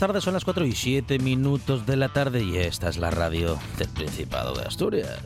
Tardes, son las 4 y 7 minutos de la tarde y esta es la radio del Principado de Asturias.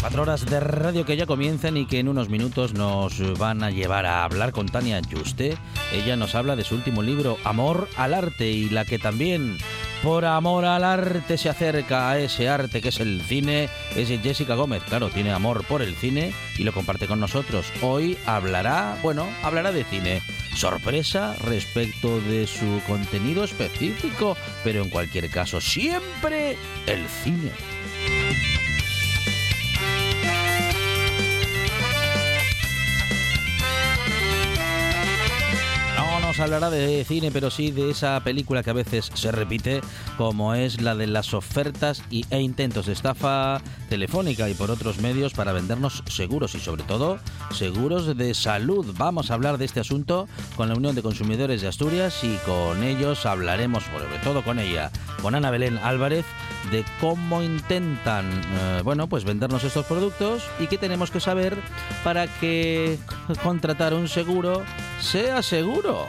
Cuatro horas de radio que ya comienzan y que en unos minutos nos van a llevar a hablar con Tania Juste. Ella nos habla de su último libro, Amor al Arte, y la que también por amor al arte se acerca a ese arte que es el cine, es Jessica Gómez. Claro, tiene amor por el cine y lo comparte con nosotros. Hoy hablará, bueno, hablará de cine. Sorpresa respecto de su contenido específico, pero en cualquier caso, siempre el cine. Nos hablará de cine, pero sí de esa película que a veces se repite, como es la de las ofertas y, e intentos de estafa telefónica y por otros medios para vendernos seguros y sobre todo seguros de salud. Vamos a hablar de este asunto con la Unión de Consumidores de Asturias y con ellos hablaremos, sobre todo con ella, con Ana Belén Álvarez, de cómo intentan, eh, bueno, pues vendernos estos productos y qué tenemos que saber para que contratar un seguro sea seguro.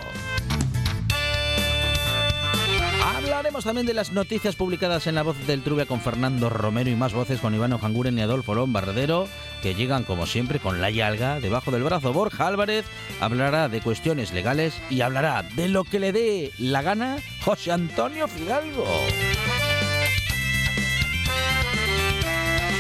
Hablaremos también de las noticias publicadas en La Voz del Trubia con Fernando Romero y más voces con Iván Ojanguren y Adolfo Lombardero, que llegan como siempre con la yalga debajo del brazo. Borja Álvarez hablará de cuestiones legales y hablará de lo que le dé la gana José Antonio Fidalgo.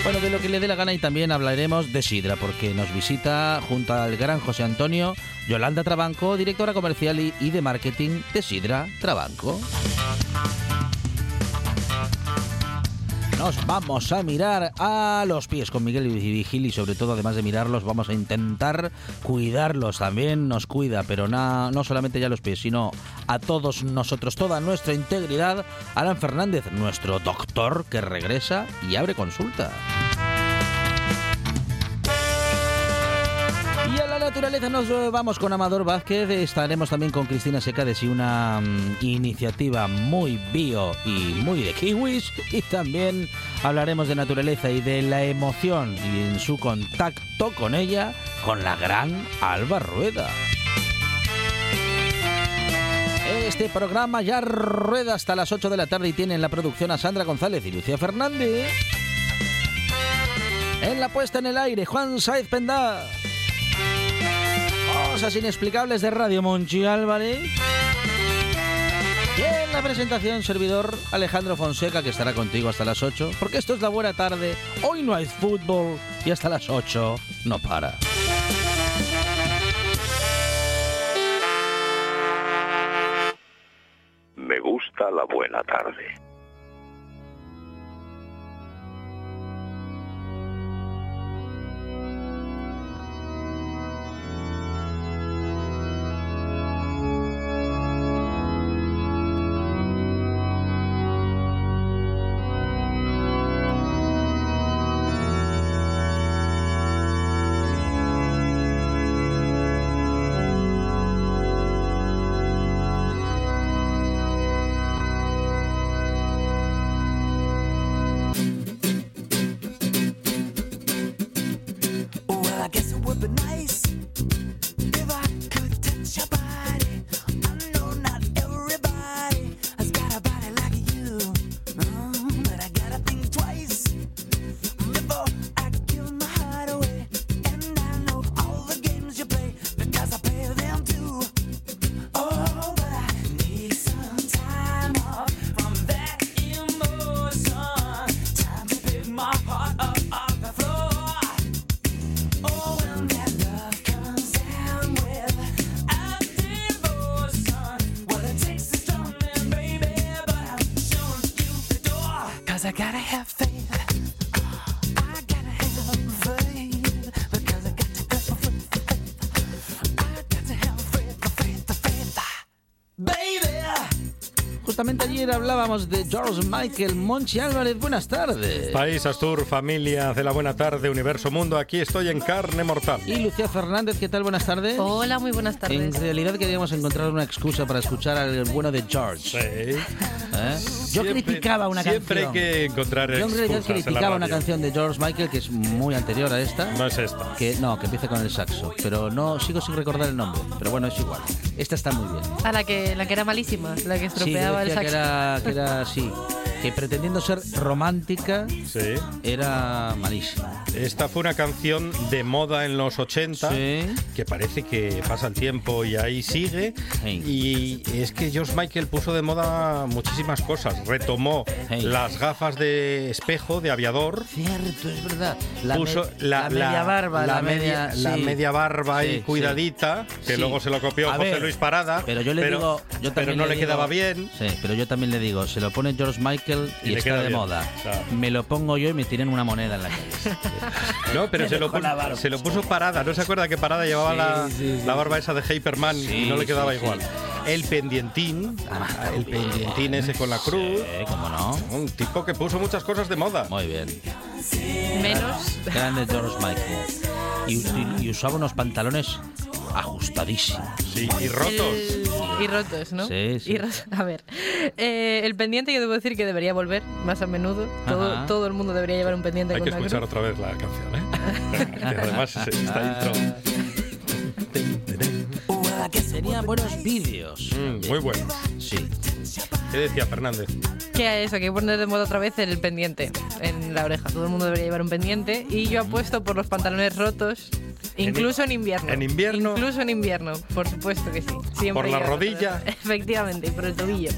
Bueno, de lo que le dé la gana y también hablaremos de Sidra, porque nos visita junto al gran José Antonio Yolanda Trabanco, directora comercial y de marketing de Sidra Trabanco. Nos vamos a mirar a los pies con Miguel y Vigil y sobre todo además de mirarlos vamos a intentar cuidarlos. También nos cuida, pero no solamente ya los pies, sino a todos nosotros, toda nuestra integridad. Alan Fernández, nuestro doctor que regresa y abre consulta. Naturaleza nos vamos con Amador Vázquez, estaremos también con Cristina Seca de una mm, iniciativa muy bio y muy de kiwis y también hablaremos de naturaleza y de la emoción y en su contacto con ella con la gran Alba Rueda. Este programa ya rueda hasta las 8 de la tarde y tiene en la producción a Sandra González y Lucía Fernández. En la puesta en el aire, Juan Saiz Pendá. Cosas inexplicables de Radio Monchi Álvarez. Y en la presentación, servidor Alejandro Fonseca, que estará contigo hasta las 8, porque esto es la buena tarde. Hoy no hay fútbol y hasta las 8 no para. Me gusta la buena tarde. Ayer hablábamos de George Michael Monchi Álvarez. Buenas tardes. País Astur, familia de la buena tarde, universo mundo, aquí estoy en carne mortal. Y Lucía Fernández, ¿qué tal? Buenas tardes. Hola, muy buenas En tardes. realidad queríamos encontrar una excusa para escuchar al bueno de George. Sí. ¿eh? Yo Siempre- criticaba una Siempre canción. hay que encontrar Yo en realidad excusas en criticaba una canción de George Michael que es muy anterior a esta. No es esta. Que no, que empieza con el saxo, pero no sigo sin recordar el nombre. Pero bueno, es igual. Esta está muy bien. A la que, la que era malísima, la que Sí, estropeaba decía el que saxo. era, que era así, que pretendiendo ser romántica Sí. era malísima. Esta fue una canción de moda en los 80 Sí. que parece que pasa el tiempo y ahí sigue. Sí. Y es que George Michael puso de moda muchísimas cosas. Retomó las gafas de espejo de aviador. Cierto, es verdad. La, puso me- la, media barba, la, media, la sí. media barba Sí, y sí. cuidadita, que luego se lo copió A José ver, Luis Parada. Pero yo le digo, yo pero no le, digo- quedaba bien. Sí, pero yo también le digo, se lo pone George Michael y, Y le está queda de bien. moda. Claro. Me lo pongo yo y me tiran una moneda en la cabeza. No, pero se lo, puso, barba. se lo puso Parada. ¿No se acuerda que Parada llevaba la, barba esa de Hyperman y no le quedaba igual? El pendientín, Ah, el pendientín ese con la cruz. Sí, cómo no. Un tipo que puso muchas cosas de moda. Muy bien. Menos. Grande George Michael. Y, y- y usaba unos pantalones ajustadísimos. Sí, y rotos. el- Y rotos, ¿no? Sí, sí. Y ro- A ver, eh, el pendiente yo debo decir que debería volver más a menudo. Todo, todo el mundo debería llevar un pendiente Hay con que escuchar cruz. otra vez la canción, ¿eh? que además es- está intro. Well, I guess Tenía buenos vídeos. Mm, muy bueno. Sí. ¿Qué decía Fernández? Que a eso, que hay que poner de moda otra vez el pendiente en la oreja. Todo el mundo debería llevar un pendiente. Y yo apuesto por los pantalones rotos, incluso en invierno. en invierno. Incluso en invierno, por supuesto que sí. Siempre ¿Por la rodilla? Efectivamente, y por el tobillo.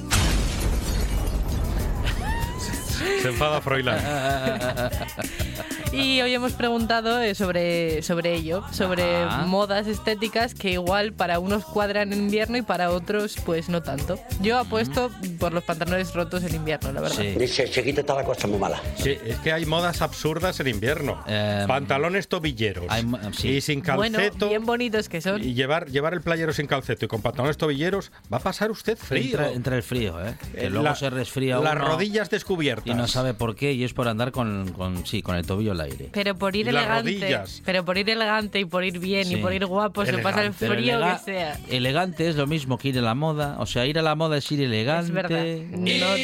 Se enfada Froilán. Y hoy hemos preguntado eh, sobre, sobre ello, sobre Ah. modas estéticas que igual para unos cuadran en invierno y para otros pues no tanto. Yo apuesto por los pantalones rotos en invierno, la verdad. Sí. Dice, chiquito está la cosa muy mala. Sí, es que hay modas absurdas en invierno. Em, Pantalones tobilleros. hay sí. Y sin Bueno, calceto. bien bonitos que son. y llevar, llevar el playero sin calceto y con pantalones tobilleros, va a pasar usted frío. Entra, entra el frío, ¿eh? Que Eh, luego la- se resfría Las uno rodillas descubiertas. y no sabe por qué y es por andar con, con sí, con el tobillo al aire. Pero por ir las elegante, rodillas. pero por ir elegante y por ir bien Sí. y por ir guapo, se pasa el frío que sea. Elegante es lo mismo que ir a la moda. O sea, ir a la moda es ir elegante. Es verdad. No-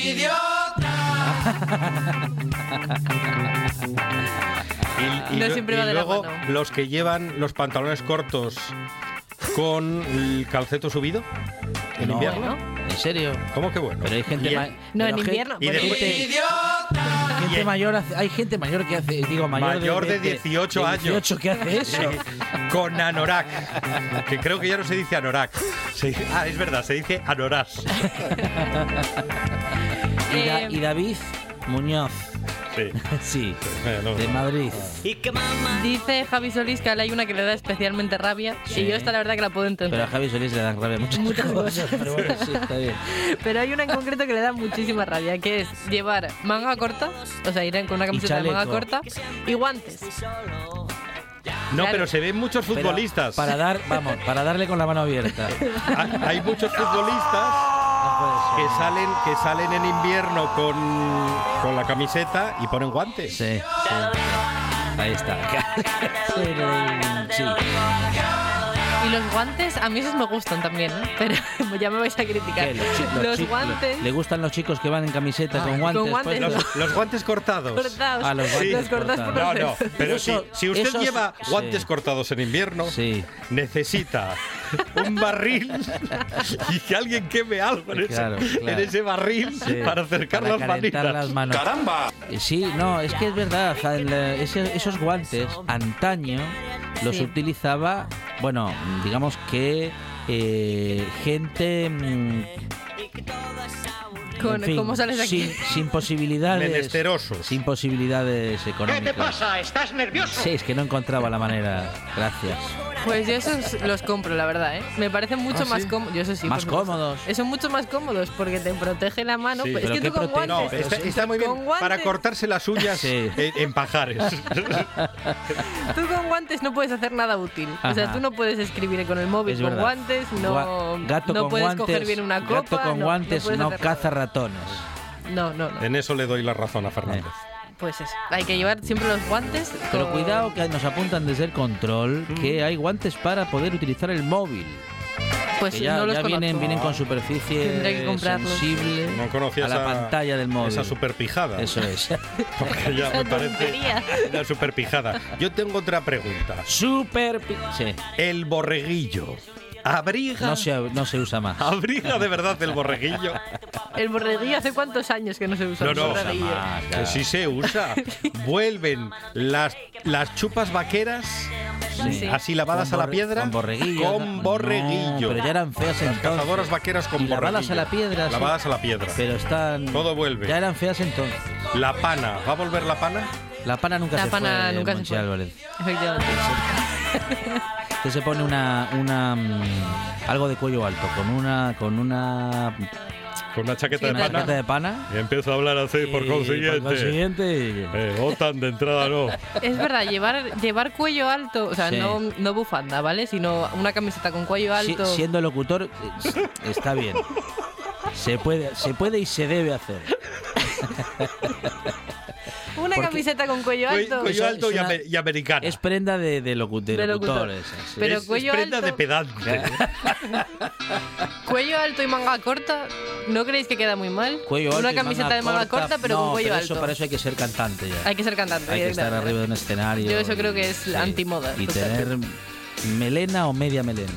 Y, y No lo- siempre y va de la luego mano. los que llevan los pantalones cortos con el calceto subido en No, invierno. ¿En serio? ¿Cómo que bueno? Pero hay gente No, pero en invierno. y ejemplo. Gente mayor hace- hay gente mayor que hace digo mayor, Mayor de 18 años. 18 que hace eso con anorak. Que creo que ya no se dice anorak. Se ah, es verdad, se dice anoras. y, Da- Eh, y David Muñoz Sí. sí de Madrid Dice Javi Solís que a él hay una que le da especialmente rabia. Sí. Y yo esta la verdad que la puedo entender. pero a Javi Solís le dan rabia muchas, Muchas cosas pero bueno sí está bien Pero hay una en concreto que le da muchísima rabia, que es llevar manga corta, o sea, ir con una camiseta de manga corta y guantes. No, pero se ven muchos Pero futbolistas. para dar vamos para darle con la mano abierta Hay, muchos futbolistas que salen, que salen en invierno con, con la camiseta y ponen guantes. sí, sí. ahí está sí Y los guantes, a mí esos me gustan también, ¿eh? pero ya me vais a criticar. ¿Qué? Los guantes ¿Le gustan los chicos que van en camiseta Ah, con guantes? con guantes. puestos? Los, los guantes cortados. cortados. Ah, los guantes por cortados. No, no, pero Eso- si, si usted esos- lleva sí. guantes cortados en invierno, Sí. necesita un barril y que alguien queme algo en, ese- Claro, en ese barril Sí, para acercar para las calentar manitas. las manos. ¡Caramba! Eh, Sí, no, es que es verdad. eh, ese- esos guantes, antaño, los Sí. utilizaba, bueno, digamos que eh, gente. mm, Con- en fin, ¿Cómo sales de aquí? Sin, sin posibilidades. Menesterosos. Sin posibilidades económicas. ¿Estás nervioso? Sí, es que no encontraba la manera. Gracias. Pues yo esos los compro, la verdad, ¿eh? Me parecen mucho ¿Ah, más sí? cómodos. Yo eso sí. Más cómodos. Eh, Son mucho más cómodos porque te protege la mano. Sí, es que ¿qué tú con prote- No, guantes. está, está muy bien guantes. para cortarse las uñas Sí. en, en pajares. Tú con guantes no puedes hacer nada útil. O sea, tú no puedes escribir con el móvil Es con verdad. guantes, no, Gua- gato no con puedes guantes, coger bien una copa. Gato con no, guantes no, hacer caza ratones. No, no, no. en eso le doy la razón a Fernández. Pues eso. Hay que llevar siempre los guantes. Pero con- cuidado que nos apuntan desde el control que hay guantes para poder utilizar el móvil. Pues ya, no los ya vienen, vienen con superficie que sensible No conocía a la esa- pantalla del móvil. Esa super pijada. Eso es. Porque ya me parece tontería. una super pijada. Yo tengo otra pregunta. Super. Sí. El borreguillo. ¿Abriga? No se, no se usa más. ¿Abriga de verdad el borreguillo? El borreguillo, ¿hace cuántos años que no se usa No, el no. borreguillo? Más, ya. Que sí se usa. Vuelven las, las chupas vaqueras Sí. así lavadas Con a la piedra. Con borreguillo. Con No, borreguillo. pero ya eran feas Las entonces. cazadoras vaqueras con y lavadas borreguillo. a la piedra. sí. Lavadas a la piedra. Pero están. Todo vuelve. Ya eran feas entonces. La pana. ¿Va a volver la pana? La pana nunca La se pana fue. nunca se fue. Álvarez. Efectivamente. Usted se pone una, una mm, algo de cuello alto con una con una Con una chaqueta Sí, de una pana. chaqueta de pana. Y empiezo a hablar así por consiguiente. por consiguiente, Eh, OTAN de entrada no. Es verdad, llevar, llevar cuello alto, o sea, Sí. no, no bufanda, ¿vale? Sino una camiseta con cuello si- alto. siendo locutor eh, está bien. Se puede, se puede y se debe hacer. una porque- camiseta con cuello Cuello, alto. cuello alto y, una- ame- y americana. Es prenda de, de, locu- de De locutor. Pero Es- es cuello prenda alto- de pedante. Cuello alto y manga corta, ¿no creéis que queda muy mal? Cuello alto una camiseta de manga corta, pero no, con cuello pero alto. Eso, para eso hay que ser cantante ya. Hay que ser cantante. Hay que estar arriba de un escenario. Yo eso creo que es Sí. antimoda, Y tener melena o media melena.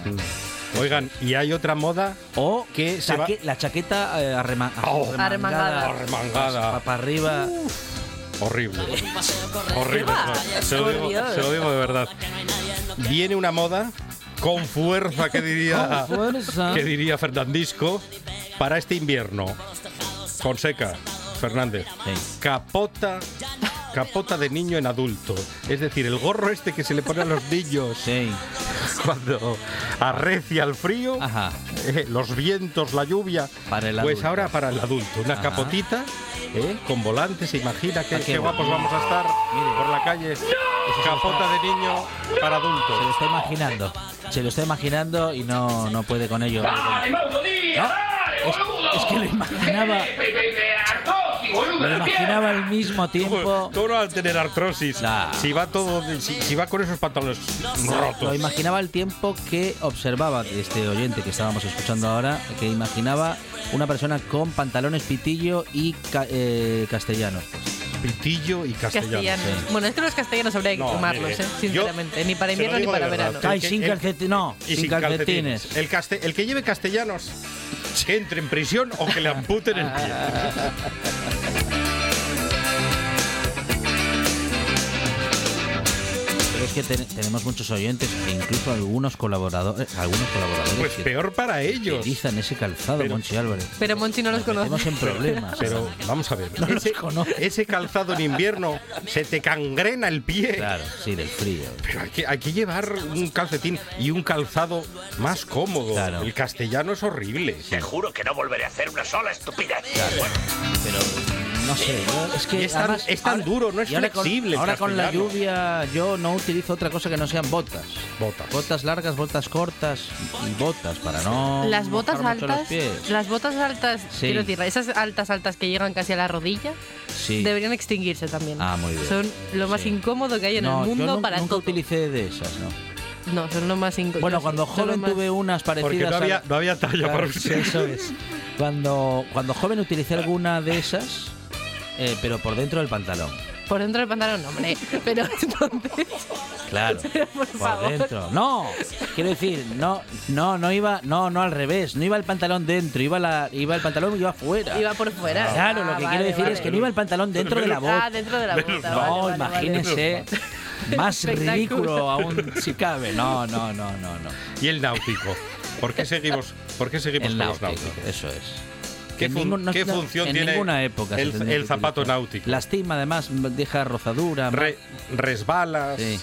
Oigan, y hay otra moda O Que se va- chaque- la chaqueta eh, arrema- Oh. Arremangada. Arremangada. Para arriba. Horrible. Horrible. Se lo, digo, Dios. se lo digo de verdad. Viene una moda con fuerza que diría, fuerza. que diría Fernandisco para este invierno. Fonseca, Fernández. Sí. Capota, capota de niño en adulto. Es decir, el gorro este que se le pone a los niños Sí. cuando arrecia el frío, Ajá. eh, los vientos, la lluvia. Para el pues adulto. ahora para el adulto, una Ajá. capotita eh, con volantes, se imagina qué, qué guapos vamos a estar Mire. por la calle. Capota de niño para Se lo adultos. está imaginando. Se lo está imaginando y no, no puede con ello. No, es, es que lo imaginaba. Lo imaginaba al mismo ¿Cómo, tiempo. cómo no va a tener artrosis? Nah. Si va todo, si, si va con esos pantalones Lo rotos. imaginaba al tiempo que observaba este oyente que estábamos escuchando ahora, que imaginaba una persona con pantalones pitillo y ca- eh, castellanos. Pitillo y castellano. Castellanos. sí. Bueno, es que los castellanos habría que No, quemarlos, mire, ¿eh? yo sinceramente. Ni para lo invierno ni para verano. Ay, sin el- calcetines. No, Y sin calcetines. El, caste- el que lleve castellanos, que entre en prisión o que le amputen el pie. es que ten- tenemos muchos oyentes e incluso algunos colaboradores, algunos colaboradores Pues que peor para ellos. utilizan ese calzado, Pero- Monchi Álvarez. Pero Monchi no los conoce. en problemas. Pero vamos a ver, No los ese, ese calzado en invierno se te cangrena el pie. Claro, sí, del frío. Pero hay que, hay que llevar un calcetín y un calzado más cómodo. Claro. El castellano es horrible. Te juro que no volveré a hacer una sola estupidez. Pero no sé, yo- es que es tan- además es tan duro, no es y ahora con- flexible el Ahora con la lluvia yo no utilizo otra cosa que no sean botas. Botas. Botas largas, botas cortas y botas para no Las botas mojar mucho los altas, pies. las botas altas, Sí. quiero decir, esas altas altas que llegan casi a la rodilla, Sí. deberían extinguirse también. Ah, muy bien. Son lo más Sí. incómodo que hay en no, el mundo yo para nunca todo. utilicé de esas, ¿no? No, son lo más incómodo. Bueno, cuando joven tuve unas parecidas Porque no había, no había talla Claro, para sí, usted. eso es. Cuando, cuando joven utilicé alguna de esas, eh, pero por dentro del pantalón. Por dentro del pantalón, no, hombre. Pero entonces, Claro, por por favor. dentro. No, quiero decir, no, no, no iba, no, no al revés, no iba el pantalón dentro, iba la, iba el pantalón iba fuera. iba por fuera. Claro, Ah, lo que vale, quiero decir vale. es que no iba el pantalón dentro de la bota. Ah, dentro de la bota. No, vale, vale. imagínese. Más ridículo aún si cabe. No, no, no, no, no. Y el náutico. ¿Por qué seguimos, por qué seguimos El con los náutico, náuticos? eso es. ¿Qué, En fun- ningún- no- qué no, función en tiene ninguna época el, zapato náutico? Lastima, además, deja rozadura. Re- resbalas. Sí.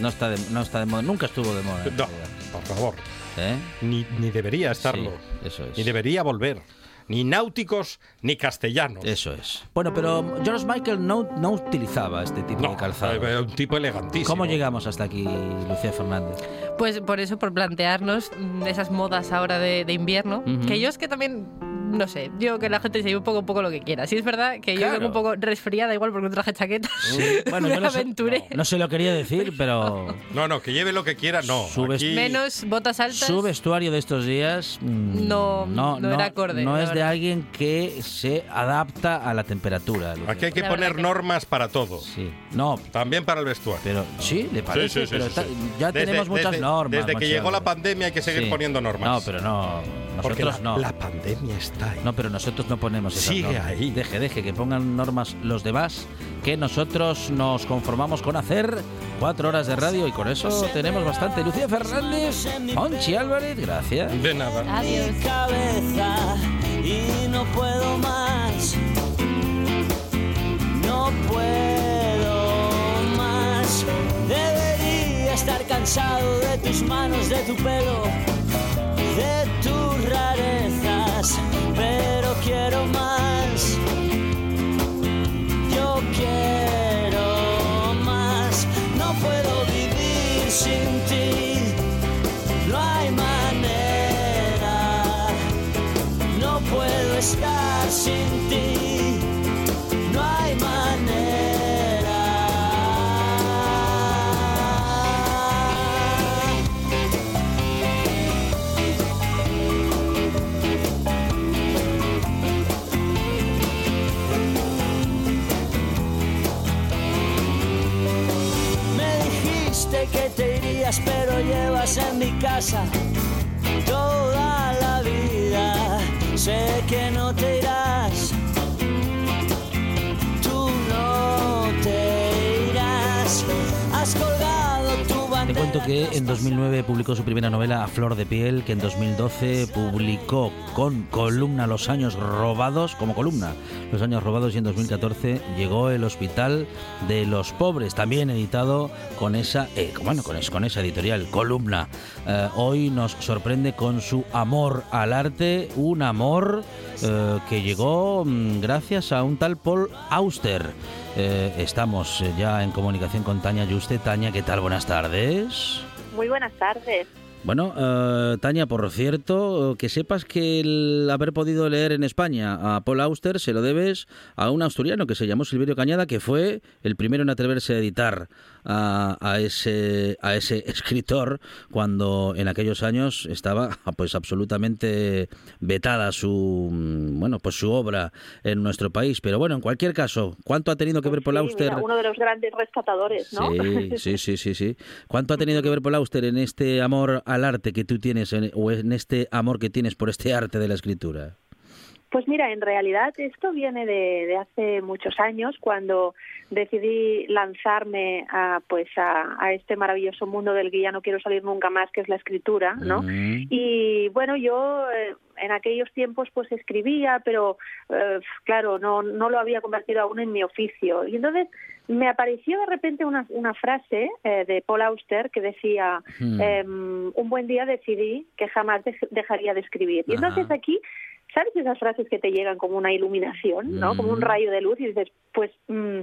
No está de, no está de moda, nunca estuvo de moda. No, por favor. ¿Eh? Ni, ni debería estarlo. Sí, eso es. Ni debería volver. Ni náuticos ni castellanos. Eso es. Bueno, pero George Michael no, no utilizaba este tipo No, de calzado. eh, un tipo elegantísimo. ¿Cómo llegamos hasta aquí, Lucía Fernández? Pues por eso, por plantearnos mm, esas modas ahora de, de invierno, Ujú. que yo es que también, no sé, digo que la gente se lleve un poco, un poco lo que quiera. Sí es verdad que yo vengo un poco resfriada igual porque no traje chaqueta. Bueno, me yo no, sé- aventuré. no se lo quería decir, pero No, no, que lleve lo que quiera, no. Aquí- Menos botas altas. su vestuario de estos días mm, No- no era acorde, no es de alguien que se adapta a la temperatura. Aquí hay que La poner que- normas para todo. Sí, no, También para el vestuario. pero sí, le parece, Sí, sí, sí, pero sí, está- sí. ya Desde- tenemos muchas desde- normas. Desde que llegó la pandemia hay que seguir poniendo normas. No, pero no, Porque nosotros la, no. la pandemia está ahí. No, pero nosotros no ponemos esas Sigue normas. ahí. Deje, deje que pongan normas los demás, que nosotros nos conformamos con hacer cuatro horas de radio y con eso tenemos bastante. Lucía Fernández, Monchi Álvarez, gracias. De nada. Adiós. cabeza y no puedo más. No puedo más. Debería estar cansado de tus manos, de tu pelo, de tus pero quiero más. Yo quiero más. No puedo vivir sin ti. No hay manera, no puedo estar sin ti, pero llevas en mi casa toda la vida. Sé Que en 2009 publicó su primera novela A Flor de Piel, que en 2012 publicó con columna Los años robados, como columna, Los años robados y en 2014 llegó El Hospital de los Pobres, también editado con esa, eh, bueno, con esa editorial, columna. Eh, hoy nos sorprende con su amor al arte, un amor eh, que llegó mm, gracias a un tal Paul Auster. Eh, estamos eh, ya en comunicación con Tania Yuste. Tania, ¿qué tal? Buenas tardes. Muy buenas tardes. Bueno, eh, Tania, por cierto, eh, que sepas que el haber podido leer en España a Paul Auster se lo debes a un asturiano que se llamó Silverio Cañada, que fue el primero en atreverse a editar a, a ese, a ese escritor cuando en aquellos años estaba pues absolutamente vetada su mm, bueno pues su obra en nuestro país. Pero bueno, en cualquier caso, ¿cuánto ha tenido que ver Paul Sí, Auster? mira, uno de los grandes rescatadores, ¿no? Sí, sí, sí, sí, sí. ¿Cuánto ha tenido que ver Paul Auster en este amor al arte que tú tienes en- o en este amor que tienes por este arte de la escritura? Pues mira, en realidad esto viene de, de hace muchos años, cuando decidí lanzarme a, pues a, a este maravilloso mundo del que ya no quiero salir nunca más, que es la escritura, ¿no? Y bueno, yo eh, en aquellos tiempos pues escribía, pero eh, claro, no, no lo había convertido aún en mi oficio. Y entonces me apareció de repente una, una frase eh, de Paul Auster que decía, Hmm. em, un buen día decidí que jamás dej- dejaría de escribir. Y entonces Ajá. aquí, ¿sabes esas frases que te llegan como una iluminación, ¿no? Como un Mm. rayo de luz y dices, pues mm,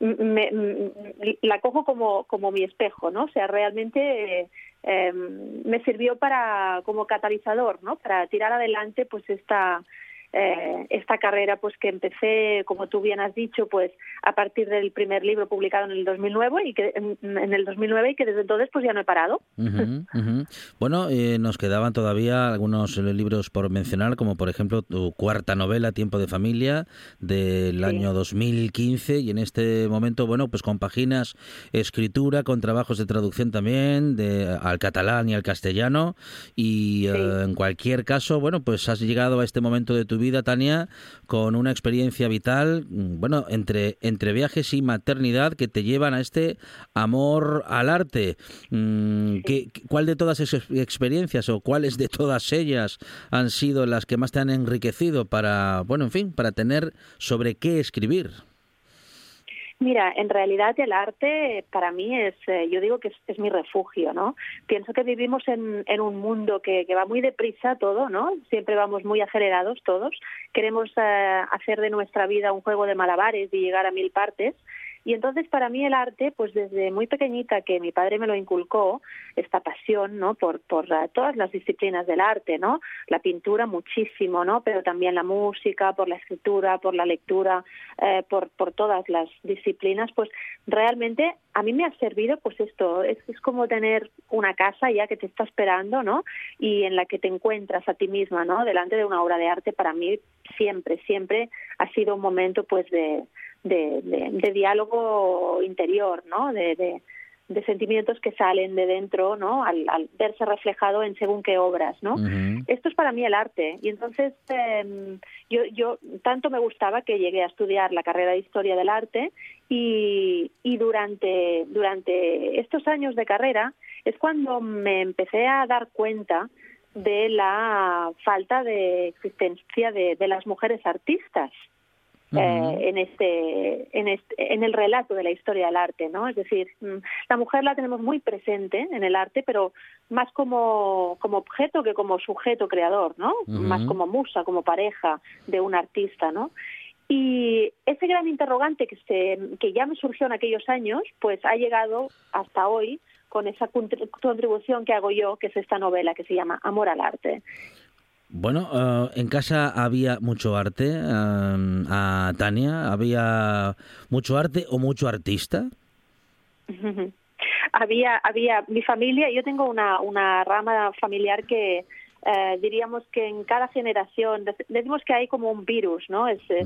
me- mm, la cojo como, como mi espejo, ¿no? O sea, realmente eh, em, me sirvió para como catalizador, ¿no? Para tirar adelante pues esta eh, esta carrera pues que empecé, como tú bien has dicho, pues a partir del primer libro publicado en el 2009 y que en, en el 2009 y que desde entonces pues ya no he parado. Bueno, eh, nos quedaban todavía algunos eh, libros por mencionar, como por ejemplo tu cuarta novela, Tiempo de Familia, del Sí. año 2015, y en este momento, bueno, pues compaginas escritura con trabajos de traducción también, de, al catalán y al castellano, y eh, en cualquier caso, bueno, pues has llegado a este momento de tu vida, Tania, con una experiencia vital, mm, bueno, entre, entre viajes y maternidad que te llevan a este amor al arte. Mm, ¿qué- ¿Cuál de todas esas experiencias o cuáles de todas ellas han sido las que más te han enriquecido para, bueno, en fin, para tener sobre qué escribir? Mira, en realidad el arte para mí es, eh, yo digo que es, mi refugio, ¿no? Pienso que vivimos en, un mundo que, que va muy deprisa todo, ¿no? Siempre vamos muy acelerados todos. Queremos eh, hacer de nuestra vida un juego de malabares y llegar a mil partes. Y entonces para mí el arte, pues desde muy pequeñita que mi padre me lo inculcó, esta pasión, ¿no? Por, por todas las disciplinas del arte, ¿no? La pintura muchísimo, ¿no? Pero también la música, por la escritura, por la lectura, eh, por, por todas las disciplinas, pues realmente a mí me ha servido pues esto, es, es como tener una casa ya que te está esperando, ¿no? Y en la que te encuentras a ti misma, ¿no? Delante de una obra de arte para mí siempre, siempre ha sido un momento pues de, de, de, de diálogo interior, ¿no? De, sentimientos que salen de dentro, ¿no? Al, al verse reflejado en según qué obras, ¿no? Esto es para mí el arte y entonces eh, yo, yo tanto me gustaba que llegué a estudiar la carrera de historia del arte y, y durante durante estos años de carrera es cuando me empecé a dar cuenta de la falta de existencia de, de las mujeres artistas eh, en este en este en el relato de la historia del arte no es decir mm, la mujer la tenemos muy presente en el arte pero más como como objeto que como sujeto creador no más como musa como pareja de un artista no y ese gran interrogante que se que ya me surgió en aquellos años pues ha llegado hasta hoy con esa contri- contribución que hago yo que es esta novela que se llama Amor al arte Bueno, eh, en casa había mucho arte, eh, a Tania, había mucho arte o mucho artista. había había mi familia yo tengo una una rama familiar que eh, diríamos que en cada generación dec- decimos que hay como un virus no es eh,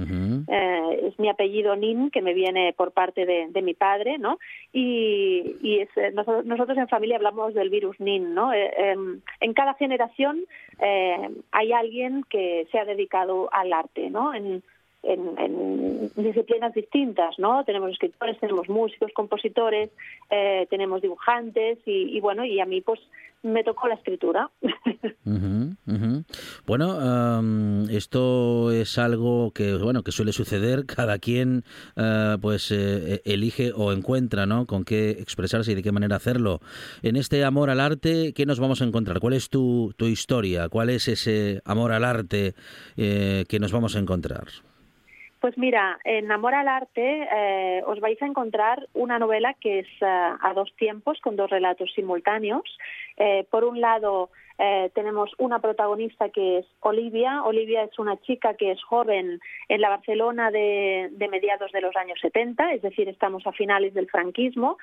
eh, es mi apellido Nin que me viene por parte de, de mi padre no y, y es, eh, nosotros, nosotros en familia hablamos del virus Nin no Eh, em, en cada generación eh, hay alguien que se ha dedicado al arte no en en, en disciplinas distintas, ¿no? Tenemos escritores, tenemos músicos, compositores, eh, tenemos dibujantes y, y bueno, y a mí pues me tocó la escritura. Bueno, em, esto es algo que bueno que suele suceder. Cada quien eh, pues eh, elige o encuentra, ¿no? Con qué expresarse y de qué manera hacerlo. En este amor al arte, ¿qué nos vamos a encontrar? ¿Cuál es tu, tu historia? ¿Cuál es ese amor al arte eh, que nos vamos a encontrar? Pues mira, en Amor al Arte eh, os vais a encontrar una novela que es eh, a dos tiempos, con dos relatos simultáneos. Eh, por un lado, tenemos una protagonista que es Olivia. Olivia es una chica que es joven en la Barcelona de mediados de los años 70, es decir, estamos a finales del franquismo.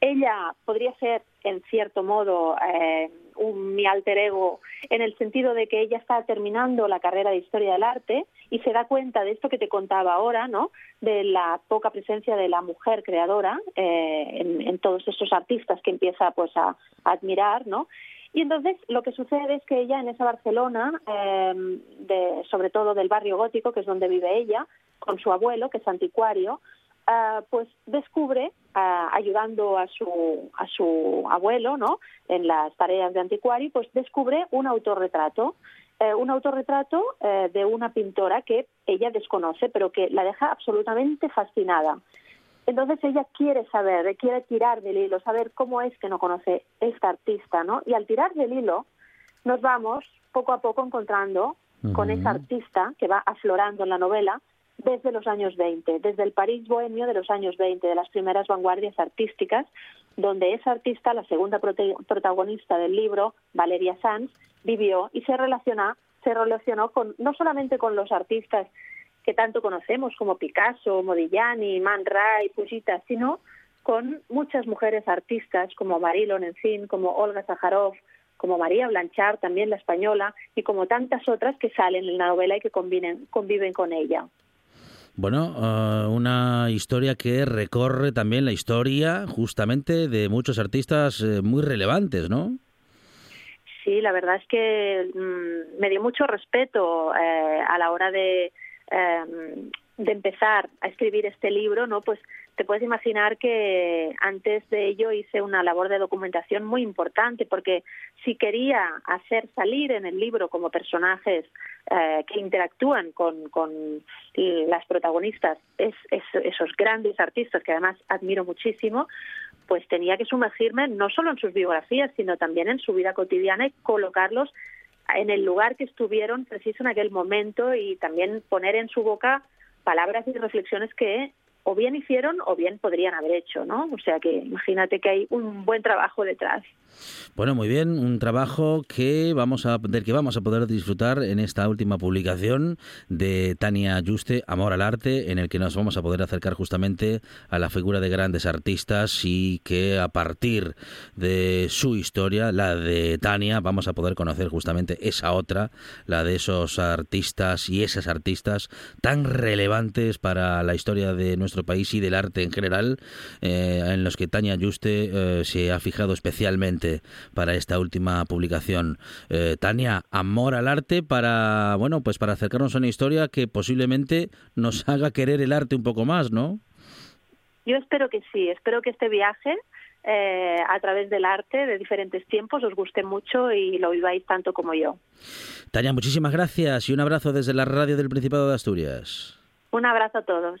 Ella podría ser, en cierto modo, eh, un mi alter ego en el sentido de que ella está terminando la carrera de historia del arte y se da cuenta de esto que te contaba ahora, ¿no? De la poca presencia de la mujer creadora eh, en, todos estos artistas que empieza pues a, admirar, ¿no? Y entonces lo que sucede es que ella en esa Barcelona, eh, sobre todo del barrio gótico, que es donde vive ella, con su abuelo, que es anticuario, ah, pues descubre, ah, ayudando a su, a su abuelo ¿no? en las tareas de anticuario, pues descubre un autorretrato. eh, un autorretrato eh, de una pintora que ella desconoce, pero que la deja absolutamente fascinada. Entonces ella quiere saber, quiere tirar del hilo, saber cómo es que no conoce esta artista, ¿no? Y al tirar del hilo nos vamos poco a poco encontrando con esa artista que va aflorando en la novela desde los años 20, desde el París bohemio de los años 20, de las primeras vanguardias artísticas, donde esa artista, la segunda protagonista del libro, Valeria Sanz, vivió y se relaciona se relacionó con no solamente con los artistas que tanto conocemos como Picasso, Modigliani, Man Ray, Fujita, sino con muchas mujeres artistas como Marilyn Encin, como Olga Sájarov, como María Blanchard, también la española, y como tantas otras que salen en la novela y que conviven con ella. Bueno, eh, una historia que recorre también la historia justamente de muchos artistas eh, muy relevantes, ¿no? Sí, la verdad es que mm, me dio mucho respeto eh, a la hora de, eh, de empezar a escribir este libro, ¿no? Pues te puedes imaginar que antes de ello hice una labor de documentación muy importante, porque si quería hacer salir en el libro como personajes eh, que interactúan con, con las protagonistas, es, es- esos grandes artistas que además admiro muchísimo, pues tenía que sumergirme no solo en sus biografías, sino también en su vida cotidiana y colocarlos en el lugar que estuvieron preciso en aquel momento y también poner en su boca palabras y reflexiones que o bien hicieron o bien podrían haber hecho, ¿no? O sea que imagínate que hay un buen trabajo detrás. Bueno, muy bien, un trabajo que vamos a del que vamos a poder disfrutar en esta última publicación de Tania Juste, Amor al arte, en el que nos vamos a poder acercar justamente a la figura de grandes artistas y que a partir de su historia, la de Tania, vamos a poder conocer justamente esa otra, la de esos artistas y esas artistas tan relevantes para la historia de nuestro país y del arte en general, eh, en los que Tania Juste eh, se ha fijado especialmente para esta última publicación. Eh, Tania, amor al arte para, bueno, pues para acercarnos a una historia que posiblemente nos haga querer el arte un poco más, ¿no? Yo espero que sí, espero que este viaje eh, a través del arte de diferentes tiempos os guste mucho y lo viváis tanto como yo. Tania, muchísimas gracias y un abrazo desde la radio del Principado de Asturias. Un abrazo a todos.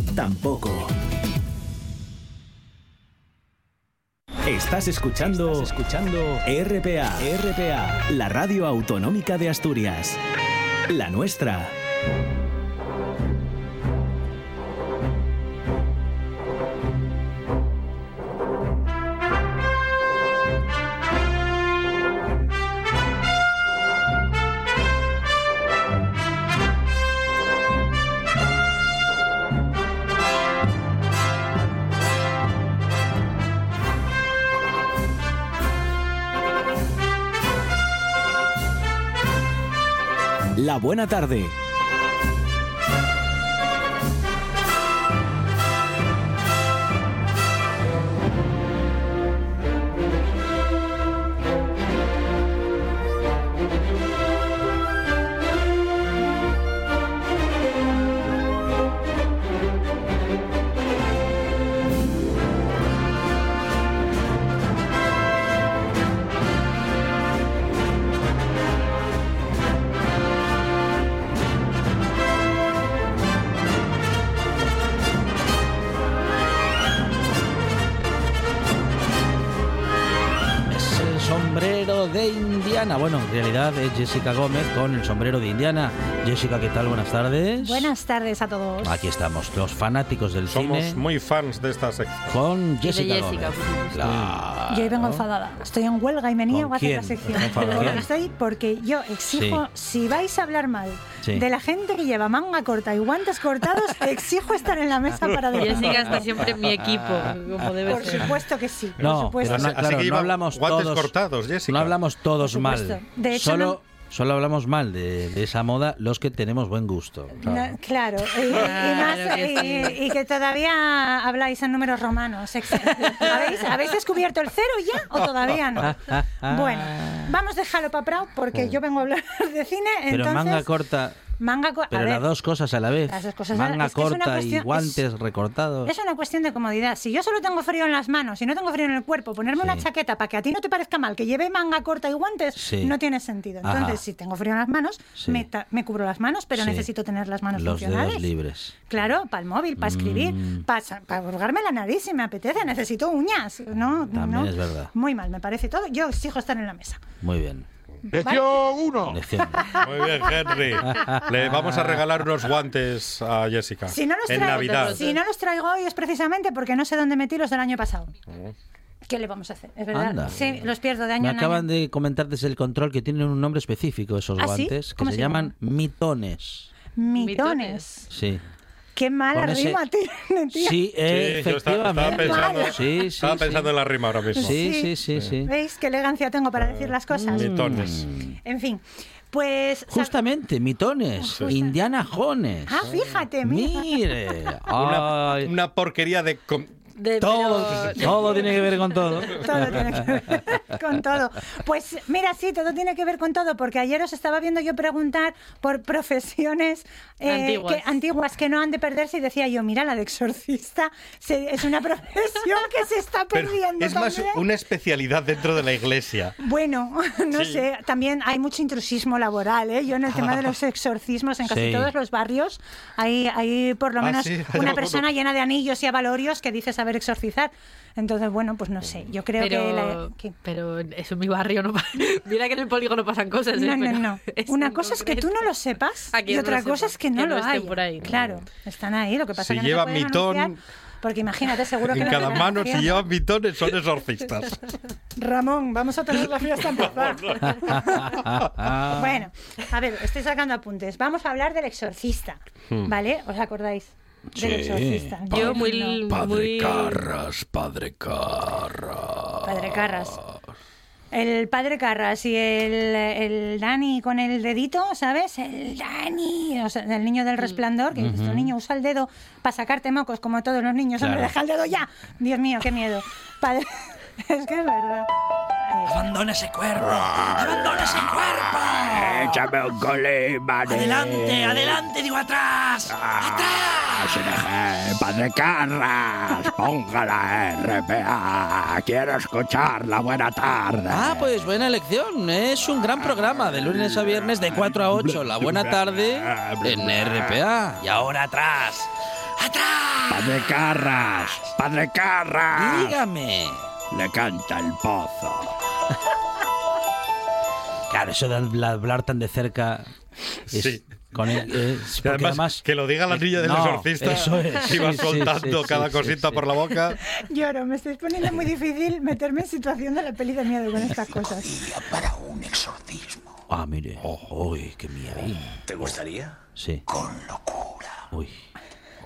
tampoco. Estás escuchando, escuchando RPA, RPA, la radio autonómica de Asturias. La nuestra. Buena tarde. Indiana. Bueno, en realidad es Jessica Gómez con el sombrero de Indiana. Jessica, ¿qué tal? Buenas tardes. Buenas tardes a todos. Aquí estamos, los fanáticos del Somos cine muy fans de esta sección. con Jessica, Jessica, Gómez. por supuesto. Claro. Yo hoy vengo enfadada. Estoy en huelga y me niego ¿Con a hacer la sección. Pero Estoy porque yo exijo, si vais a hablar mal Sí. de la gente que lleva manga corta y guantes cortados, exijo estar en la mesa para Jessica defender. está siempre en mi equipo, como debe Por ser. supuesto que sí. por No, supuesto. pero no, Así que no hablamos guantes todos. cortados, Jessica. No hablamos todos Por supuesto. mal. De hecho, solo, solo hablamos mal de, de esa moda los que tenemos buen gusto. No, claro, y, y más- Claro que y- y que todavía habláis en números romanos. ¿Habéis, habéis descubierto el cero ya o todavía no? Bueno, vamos a dejarlo para Prado porque yo vengo a hablar de cine. Pero entonces, manga corta, manga co- a pero ver, las dos cosas a la vez. Las dos cosas a la- Manga es una corta y cuestión- guantes es- recortados. Es una cuestión de comodidad. Si yo solo tengo frío en las manos y no tengo frío en el cuerpo, ponerme una Sí. chaqueta para que a ti no te parezca mal que lleve manga corta y guantes, Sí. no tiene sentido. Ajá. Entonces, si tengo frío en las manos, Sí. me, me cubro las manos, pero necesito tener las manos Los funcionales. dedos libres. Claro, para el móvil, para escribir, Mm. para hurgarme la nariz si me apetece, necesito uñas. No, También no. es verdad. Muy mal, me parece todo. Yo exijo estar en la mesa. Muy bien. Lección 1. Lección. Muy bien, Henry. Le vamos a regalar unos guantes a Jessica. Si no los en traigo, Navidad. si no los traigo hoy es precisamente porque no sé dónde metí los del año pasado. ¿Qué le vamos a hacer? Es verdad. Anda. Sí, los pierdo de año Me en acaban año. de comentar desde el control que tienen un nombre específico esos ¿Ah, sí? guantes que ¿Cómo se, se llaman llaman? mitones. Mitones. Sí. Qué mala ese- rima tiene, tío. Sí, eh, Sí, yo estaba, pensando, Sí, sí, estaba sí. pensando en la rima ahora mismo. Sí, sí, sí, sí. ¿Veis qué elegancia tengo para decir las cosas? Mitones. En fin, pues... Justamente, mitones, Indiana Jones. Ah, fíjate, mira. Mire. Una, Ay, una porquería de... De- todo, pero- todo tiene que ver con todo. Todo tiene que ver con todo. Pues mira, sí, todo tiene que ver con todo, porque ayer os estaba viendo yo preguntar por profesiones eh, Antiguas. Que, antiguas que no han de perderse y decía yo, mira, la de exorcista se- es una profesión que se está Pero perdiendo. es más una especialidad dentro de la iglesia. Bueno, no Sí. sé, también hay mucho intrusismo laboral, ¿eh? Yo en el tema de los exorcismos en casi Sí. todos los barrios hay, hay por lo Ah, menos sí, una persona llena de anillos y avalorios que dice saber exorcizar. Entonces, bueno, pues no sé, yo creo que... Pero, la- que- pero eso en mi barrio no pasa. Mira que en el polígono pasan cosas. ¿eh? No, no, no. Una cosa es que tú no lo sepas y no otra cosa sepa, es que no que no lo hay. por ahí. Claro, están ahí. Lo que pasa Si es que no llevan se pueden mitón- Porque imagínate, seguro que En no cada mano, si anunciar. llevan mitones, son exorcistas. Ramón, vamos a tener la fiesta en paz. bueno, a ver, estoy sacando apuntes. Vamos a hablar del exorcista, ¿vale? ¿Os acordáis? Sí. exorcista. Yo muy. Muy... Carras, padre Carras. Padre Carras. El padre Carras y el, el Dani con el dedito, ¿sabes? El Dani, o sea, el niño del resplandor, que dices, tu niño usa el dedo para sacarte mocos como todos los niños. Hombre, deja el dedo ya. Dios mío, qué miedo. Padre... Es que es verdad. Abandona ese cuerpo. Abandona ese cuerpo. Échame un colín, Adelante, adelante, digo atrás. Atrás. Padre Carras, ponga la RPA. Quiero escuchar la buena tarde. Ah, pues buena elección. Es un gran programa de lunes a viernes de 4 a 8. La buena tarde en RPA. Y ahora atrás. Padre Carras, Padre Carras. Dígame. Le canta el pozo. Claro, eso de habl- hablar tan de cerca. es Sí. con el- eh, es porque además, que lo diga la niña del No, exorcista. eso es. Y va Sí, soltando sí, cada sí, sí, cosita sí. por la boca. Lloro, me estáis poniendo muy difícil meterme en situación de la peli de miedo con estas cosas. Para un exorcismo. Ah, mire. Uy, qué miedo. ¿Te gustaría? Sí. Con locura. Uy.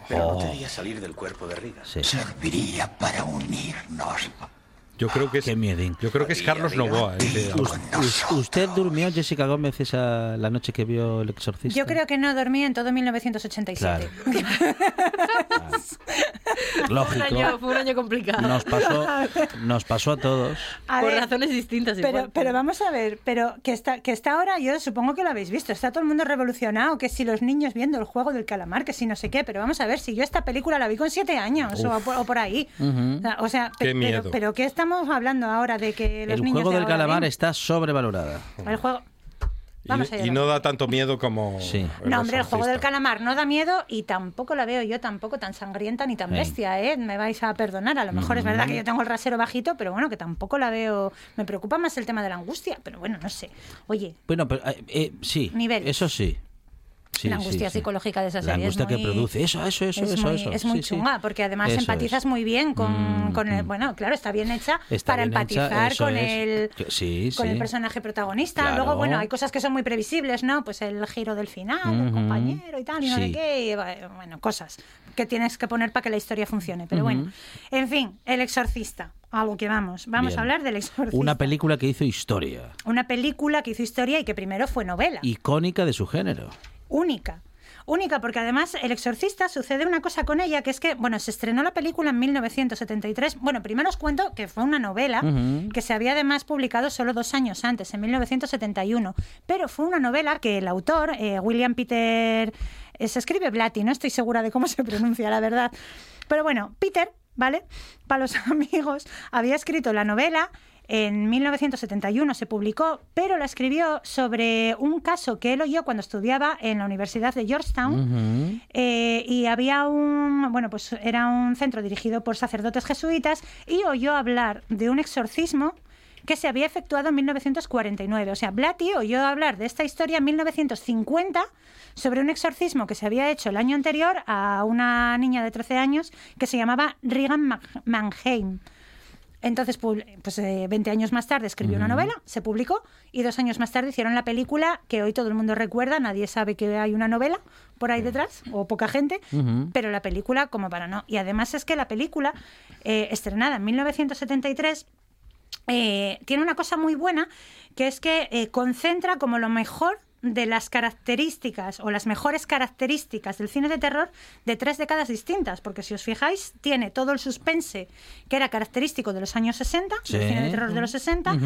Pero Oh. no te haría salir del cuerpo de Riga. Sí. Serviría para unirnos. Yo creo que es, yo creo que es Carlos Novoa. ese. ¿Usted durmió, Jessica Gómez, esa, la noche que vio El Exorcista? Yo creo que no dormí en todo 1987. Fue un, Lógico. año, fue un año complicado. Nos pasó, nos pasó a todos. A por razones distintas. Pero, igual. pero vamos a ver, pero que está, que está ahora, yo supongo que lo habéis visto, está todo el mundo revolucionado, que si los niños viendo el juego del calamar, que si no sé qué, pero vamos a ver, si yo esta película la vi con siete años o, por- o por ahí. O sea, O sea, pe- Qué pero, miedo. pero ¿qué estamos hablando ahora de que los El niños juego de del ahora calamar ven? está sobrevalorada. El juego... Vamos Y, allá. y no da tanto miedo como. Sí. No, hombre, el juego del calamar no da miedo y tampoco la veo yo tampoco tan sangrienta ni tan Sí. bestia, ¿eh? Me vais a perdonar. A lo mejor es verdad que yo tengo el rasero bajito, pero bueno, que tampoco la veo. Me preocupa más el tema de la angustia, pero bueno, no sé. Oye, Bueno, pero eh, eh, sí. Niveles. Eso sí. Sí, la angustia sí. psicológica de esa La serie es angustia que muy- produce. Eso, eso, eso, es eso. muy, eso. es muy chunga, porque además Eso empatizas es. muy bien con, Mm, con el. mm. Bueno, claro, está bien hecha Está para bien empatizar con es. el. Que- con el personaje protagonista. Claro. Luego, bueno, hay cosas que son muy previsibles, ¿no? Pues el giro del final, el compañero y tal, y no sé qué. y, bueno, cosas que tienes que poner para que la historia funcione. Pero bueno, en fin, El Exorcista. A lo que vamos. Vamos Bien. a hablar del Exorcista. Una película que hizo historia. Una película que hizo historia y que primero fue novela. Icónica de su género. Única. Única, porque además El Exorcista sucede una cosa con ella, que es que, bueno, se estrenó la película en 1973. Bueno, primero os cuento que fue una novela que se había además publicado solo dos años antes, en 1971. Pero fue una novela que el autor, eh, William Peter, eh, se escribe Blatty, no estoy segura de cómo se pronuncia, la verdad. Pero bueno, Peter, ¿vale? Para los amigos, había escrito la novela en 1971 se publicó, pero la escribió sobre un caso que él oyó cuando estudiaba en la Universidad de Georgetown. Eh, y había un, bueno, pues era un centro dirigido por sacerdotes jesuitas y oyó hablar de un exorcismo que se había efectuado en 1949. O sea, Blatty oyó hablar de esta historia en 1950 sobre un exorcismo que se había hecho el año anterior a una niña de 13 años que se llamaba Regan Mannheim. Entonces, pu- pues eh, 20 años más tarde escribió una novela, se publicó y dos años más tarde hicieron la película que hoy todo el mundo recuerda, nadie sabe que hay una novela por ahí detrás, o poca gente, pero la película como para no. Y además es que la película, eh, estrenada en 1973, eh, tiene una cosa muy buena, que es que eh, concentra como lo mejor de las características o las mejores características del cine de terror de tres décadas distintas, porque si os fijáis, tiene todo el suspense que era característico de los años 60, del cine de terror de los 60,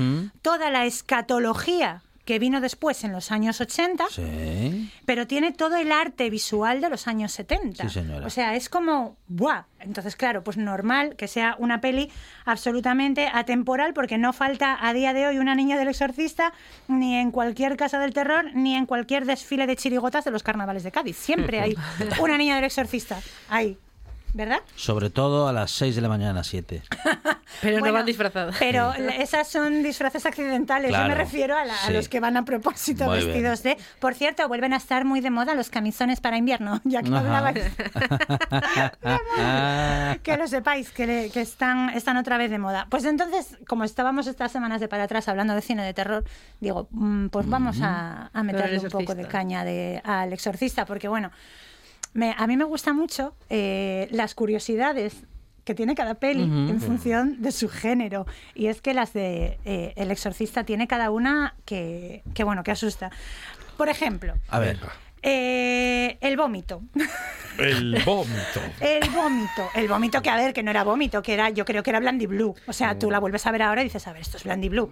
toda la escatología que vino después en los años 80, Sí. pero tiene todo el arte visual de los años 70. Sí, señora. O sea, es como, ¡buah! Entonces, claro, pues normal que sea una peli absolutamente atemporal porque no falta a día de hoy una niña del exorcista ni en cualquier casa del terror ni en cualquier desfile de chirigotas de los carnavales de Cádiz. Siempre hay una niña del exorcista ahí, ¿verdad? Sobre todo a las 6 de la mañana, 7. Pero Bueno, no van disfrazados. Pero esas son disfraces accidentales. Yo me refiero a, la- a los que van a propósito Muy bien. vestidos de. Por cierto, vuelven a estar muy de moda los camisones para invierno, ya que Ajá. hablabais. Ah, que lo sepáis, que, le- que están, están otra vez de moda. Pues entonces, como estábamos estas semanas de para atrás hablando de cine de terror, digo, mm, pues vamos a, a meterle un poco de caña de, al exorcista, porque bueno, me- a mí me gusta mucho eh, las curiosidades que tiene cada peli en función de su género. Y es que las de eh, El Exorcista tiene cada una que, que, bueno, que asusta. Por ejemplo, a ver. Eh, el vómito. El vómito. El vómito. El vómito que, a ver, que no era vómito, que era, yo creo que era Blandy Blue. O sea, tú la vuelves a ver ahora y dices, a ver, esto es Blandy Blue.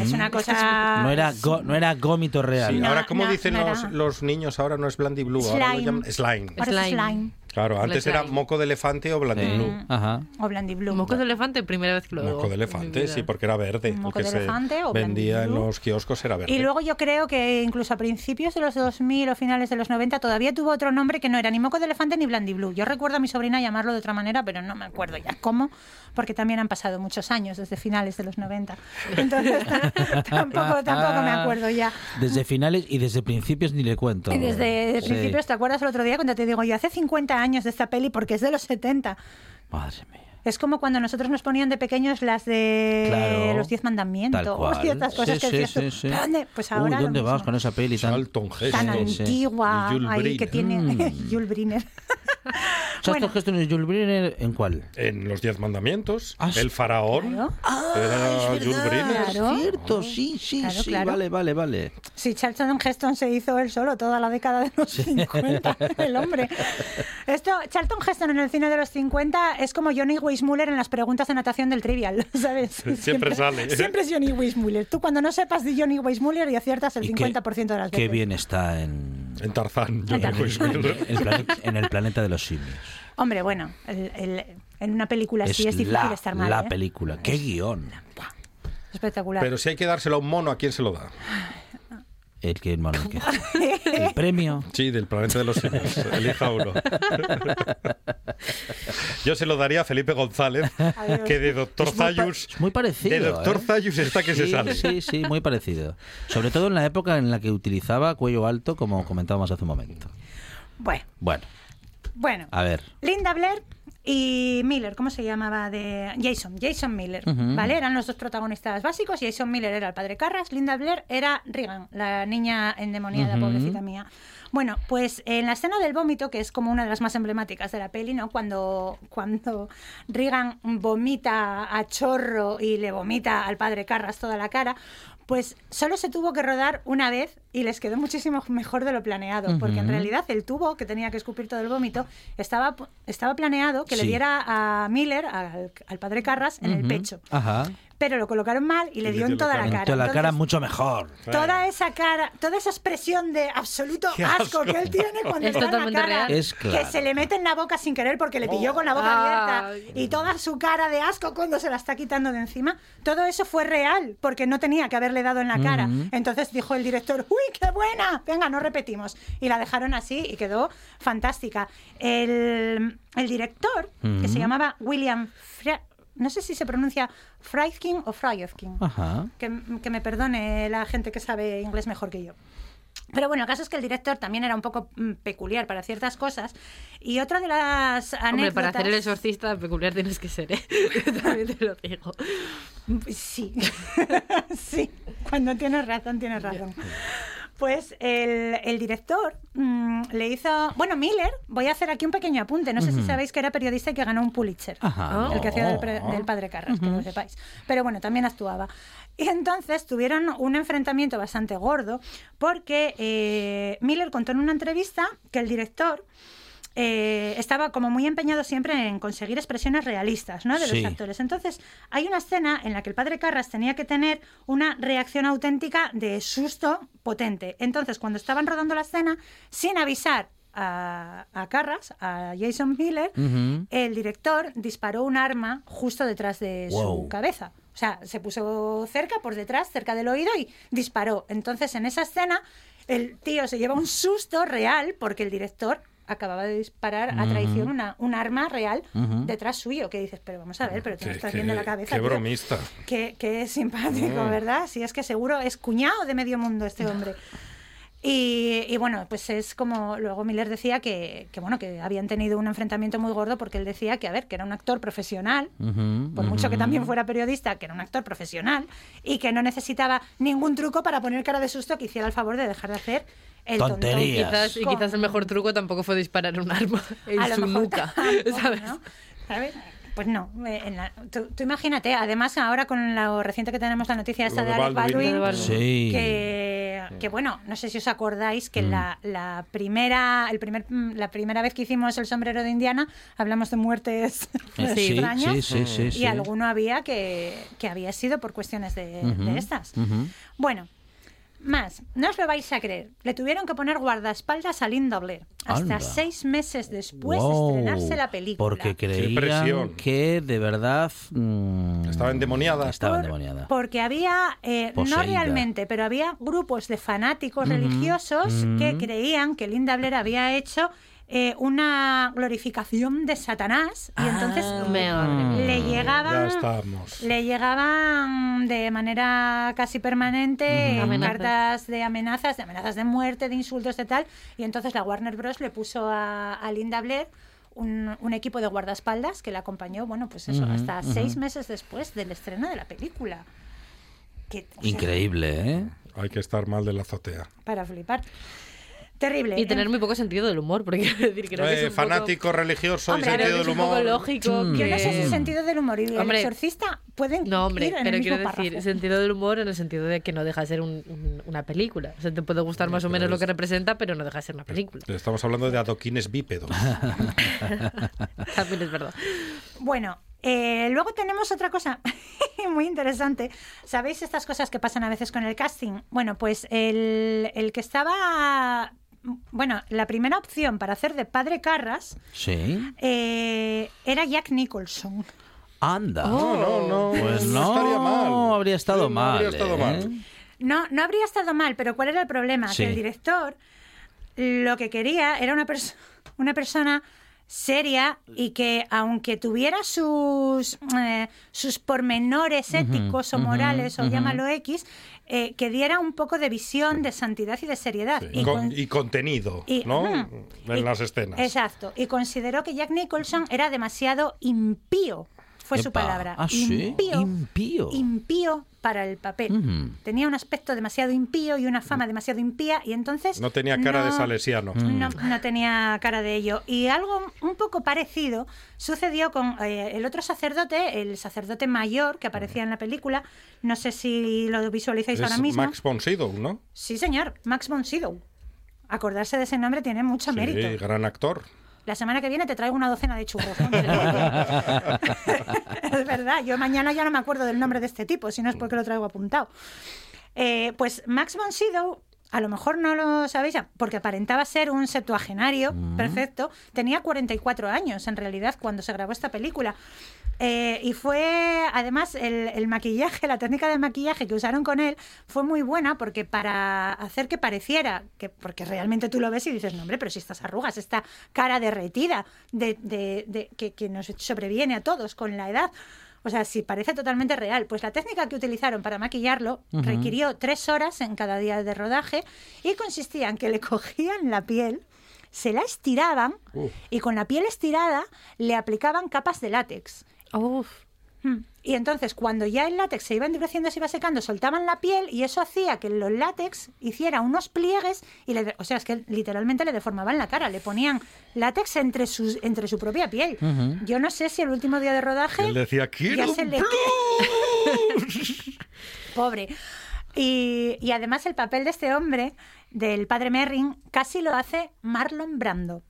Es una cosa... No era, go- no era gómito real. Sí, No, ahora, ¿cómo no, dicen no los, niños? Ahora no es Blandy Blue, ahora lo llaman slime. Ahora es Slime. slime. Claro, antes era moco de elefante o Blandy Sí. Blue. Ajá. O Blandy Blue. Moco de elefante, primera vez que lo Moco de elefante, sí, porque era verde. El Moco que de se elefante o vendía en los kioscos era verde. Y luego yo creo que incluso a principios de los 2000 o finales de los 90 todavía tuvo otro nombre que no era ni moco de elefante ni Blandy Blue. Yo recuerdo a mi sobrina llamarlo de otra manera, pero no me acuerdo ya cómo, porque también han pasado muchos años desde finales de los 90. Entonces tampoco, tampoco me acuerdo ya. Desde finales y desde principios ni le cuento. Y desde de Sí. principios, ¿te acuerdas el otro día cuando te digo yo hace 50 años de esta peli porque es de los 70? Madre mía. Es como cuando nosotros nos ponían de pequeños las de Claro. los Diez Mandamientos Tal o cual. ciertas cosas Sí, que sí, sí, sí. "¿Pero dónde?". Pues Uy, ahora lo ¿dónde vas con esa peli tan, Charlton tan Heston. Sí, sí. antigua ahí que tiene Mm. Jules Briner. Charlton Heston y Jules Briner en cuál? En los Diez Mandamientos, Ah, sí. el faraón Claro. era Jules Briner. Claro. Cierto, sí, sí, Claro, sí. claro. Vale, vale, vale. Si Charlton Heston se hizo él solo toda la década de los 50, el hombre. Esto, Charlton Heston en el cine de los 50 es como Johnny Weissmuller en las preguntas de natación del Trivial, ¿sabes? Siempre sale. Siempre es Johnny Weissmuller. Tú cuando no sepas de Johnny Weissmuller y aciertas el Y qué- 50% de las veces. Qué bien está en, En Tarzán. En digo, es en, el plane- en el planeta de los simios. Hombre, bueno, el- el- en una película así es, difícil la, estar mal. la ¿eh? película. Qué guion. Espectacular. Pero si hay que dárselo a un mono, ¿a quién se lo da? El que bueno, el, que- el premio. Sí, del planeta de los simios. Elija uno. Yo se lo daría a Felipe González, Adiós. que de Doctor Zayus. es muy parecido. De Doctor ¿eh? Zayus está que se sale. Sí, sí, muy parecido. Sobre todo en la época en la que utilizaba cuello alto, como comentábamos hace un momento. Bueno, Bueno, bueno. a ver. Linda Blair y Miller, ¿cómo se llamaba? de Jason, Jason Miller, ¿vale? Eran los dos protagonistas básicos. Jason Miller era el padre Carras, Linda Blair era Regan, la niña endemoniada, pobrecita mía. Bueno, pues en la escena del vómito, que es como una de las más emblemáticas de la peli, ¿no? Cuando, cuando Regan vomita a chorro y le vomita al padre Carras toda la cara, pues solo se tuvo que rodar una vez y les quedó muchísimo mejor de lo planeado, porque en realidad el tubo que tenía que escupir todo el vómito estaba, estaba planeado que le diera a Miller, al, al padre Carras, en el pecho. Ajá. Pero lo colocaron mal y le dio en toda la cara. En toda la cara Entonces, mucho mejor. Toda esa cara, toda esa expresión de absoluto asco, asco. que él tiene cuando Es está en la totalmente cara, real. Es claro. que se le mete en la boca sin querer porque le pilló con la boca abierta y toda su cara de asco cuando se la está quitando de encima, todo eso fue real porque no tenía que haberle dado en la cara. Entonces dijo el director, ¡uy, qué buena! Venga, no repetimos. Y la dejaron así y quedó fantástica. El, el director, que se llamaba William Fra- no sé si se pronuncia Friedkin o Friedkin. Que, que me perdone la gente que sabe inglés mejor que yo. Pero bueno, el caso es que el director también era un poco mm, peculiar para ciertas cosas. Y otra de las anécdotas... Hombre, para hacer el exorcista peculiar tienes que ser, ¿eh? También te lo digo. Sí, sí, cuando tienes razón, tienes razón. Pues el, el director mm, le hizo. Bueno, Miller, voy a hacer aquí un pequeño apunte. No sé si sabéis que era periodista y que ganó un Pulitzer. Ajá. El que hacía del, pre- del padre Carras, que lo sepáis. Pero bueno, también actuaba. Y entonces tuvieron un enfrentamiento bastante gordo porque eh, Miller contó en una entrevista que el director eh, estaba como muy empeñado siempre en conseguir expresiones realistas ¿no? de Sí. los actores. Entonces, hay una escena en la que el padre Carras tenía que tener una reacción auténtica de susto potente. Entonces, cuando estaban rodando la escena, sin avisar a, a Carras, a Jason Miller, el director disparó un arma justo detrás de su cabeza. O sea, se puso cerca, por detrás, cerca del oído y disparó. Entonces, en esa escena, el tío se lleva un susto real porque el director acababa de disparar a traición una, un arma real detrás suyo. Que dices, pero vamos a ver, pero tú no estás viendo la cabeza. qué tío. bromista. Qué, qué simpático, Mm. ¿verdad? Si es que seguro es cuñado de medio mundo este hombre. Y, y bueno, pues es como luego Miller decía que, que bueno que habían tenido un enfrentamiento muy gordo porque él decía que a ver que era un actor profesional por mucho que también fuera periodista, que era un actor profesional y que no necesitaba ningún truco para poner cara de susto que hiciera el favor de dejar de hacer el tontón. Quizás, y quizás el mejor truco tampoco fue disparar un arma en a lo su mejor nuca. tampoco, ¿sabes? ¿no? ¿Sabes? Pues no, en la- tú, tú imagínate, además ahora con lo reciente que tenemos la noticia esta de de Alec Baldwin. Baldwin, Sí. que, que bueno, no sé si os acordáis Mm. que la, la primera el primer, mm, la primera vez que hicimos el sombrero de Indiana hablamos de muertes Eh, sí, extrañas sí, sí, sí, y sí. alguno había que, que había sido por cuestiones de, de estas. Bueno, más, no os lo vais a creer. Le tuvieron que poner guardaespaldas a Linda Blair. Hasta Anda. seis meses después Wow, de estrenarse la película. Porque creían presión. que de verdad mm, Estaba endemoniada. Estaba Por- endemoniada. Porque había, eh, no Poseída. realmente, pero había grupos de fanáticos religiosos que creían que Linda Blair había hecho eh, una glorificación de Satanás y entonces Ah. Mía. le Ya llegaban le llegaban de manera casi permanente cartas de amenazas, de amenazas de muerte, de insultos, de tal. Y entonces la Warner Bros. le puso a, a Linda Blair un, un equipo de guardaespaldas que la acompañó, bueno, pues eso, hasta seis meses después del estreno de la película. Que, o sea, Increíble, ¿eh? Hay que estar mal de la azotea. Para flipar. Terrible. Y tener En- muy poco sentido del humor, porque quiero decir, creo que es Eh, un poco- fanático religioso Hombre, y sentido que del es un poco humor. lógico Mm. Yo no sé si que- sentido del humor y el exorcista pueden No, hombre, ir en pero el quiero decir, párrafo. sentido del humor en el sentido de que no deja de ser un- un- una película. O sea, te puede gustar más o menos lo que representa, pero no deja de ser una película. Estamos hablando de adoquines bípedos. También es verdad. Bueno, eh, luego tenemos otra cosa muy interesante. ¿Sabéis estas cosas que pasan a veces con el casting? Bueno, pues el, el que estaba... Bueno, la primera opción para hacer de padre Carras Sí. eh, era Jack Nicholson. Anda. No, no, no. Pues no no, estaría mal. habría estado No mal. habría estado ¿eh? mal. No, no habría estado mal, pero ¿cuál era el problema? Sí. Que el director lo que quería era una, una persona seria y que aunque tuviera sus eh, sus pormenores éticos o morales o llámalo X, eh, que diera un poco de visión, de santidad y de seriedad. Sí. Y Con- con- y contenido, y- ¿no? En Y- las escenas. Exacto. Y consideró que Jack Nicholson era demasiado impío. Fue su Epa, palabra. ¿ah, sí? Impío. Impío. impío para el papel. Ujú. Tenía un aspecto demasiado impío y una fama demasiado impía y entonces... No tenía cara de no- salesiano. No, no tenía cara de ello. Y algo un poco parecido sucedió con eh, el otro sacerdote, el sacerdote mayor que aparecía en la película. No sé si lo visualizáis ahora Es mismo. Max von Sydow, ¿no? Sí, señor, Max von Sydow. Acordarse de ese nombre tiene mucho Sí, mérito. gran actor. La semana que viene te traigo una docena de churros. es verdad, yo mañana ya no me acuerdo del nombre de este tipo, si no es porque lo traigo apuntado. Eh, pues Max von Sydow, a lo mejor no lo sabéis, porque aparentaba ser un septuagenario perfecto, tenía 44 años en realidad cuando se grabó esta película. Eh, y fue, además, el, el maquillaje, la técnica de maquillaje que usaron con él fue muy buena porque para hacer que pareciera, que porque realmente tú lo ves y dices, no, hombre, pero si estas arrugas, esta cara derretida de, de- de- que, que nos sobreviene a todos con la edad. O sea, sí, parece totalmente real. Pues la técnica que utilizaron para maquillarlo requirió tres horas en cada día de rodaje y consistía en que le cogían la piel, se la estiraban y con la piel estirada le aplicaban capas de látex. Uf. Mm. Y entonces, cuando ya el látex se iba endureciendo, se iba secando, soltaban la piel y eso hacía que los látex hiciera unos pliegues y le, o sea, es que literalmente le deformaban la cara, le ponían látex entre sus entre su propia piel. Yo no sé si el último día de rodaje Él decía, quiero ya un se le pobre. Y, y además el papel de este hombre, del padre Merrin, casi lo hace Marlon Brando.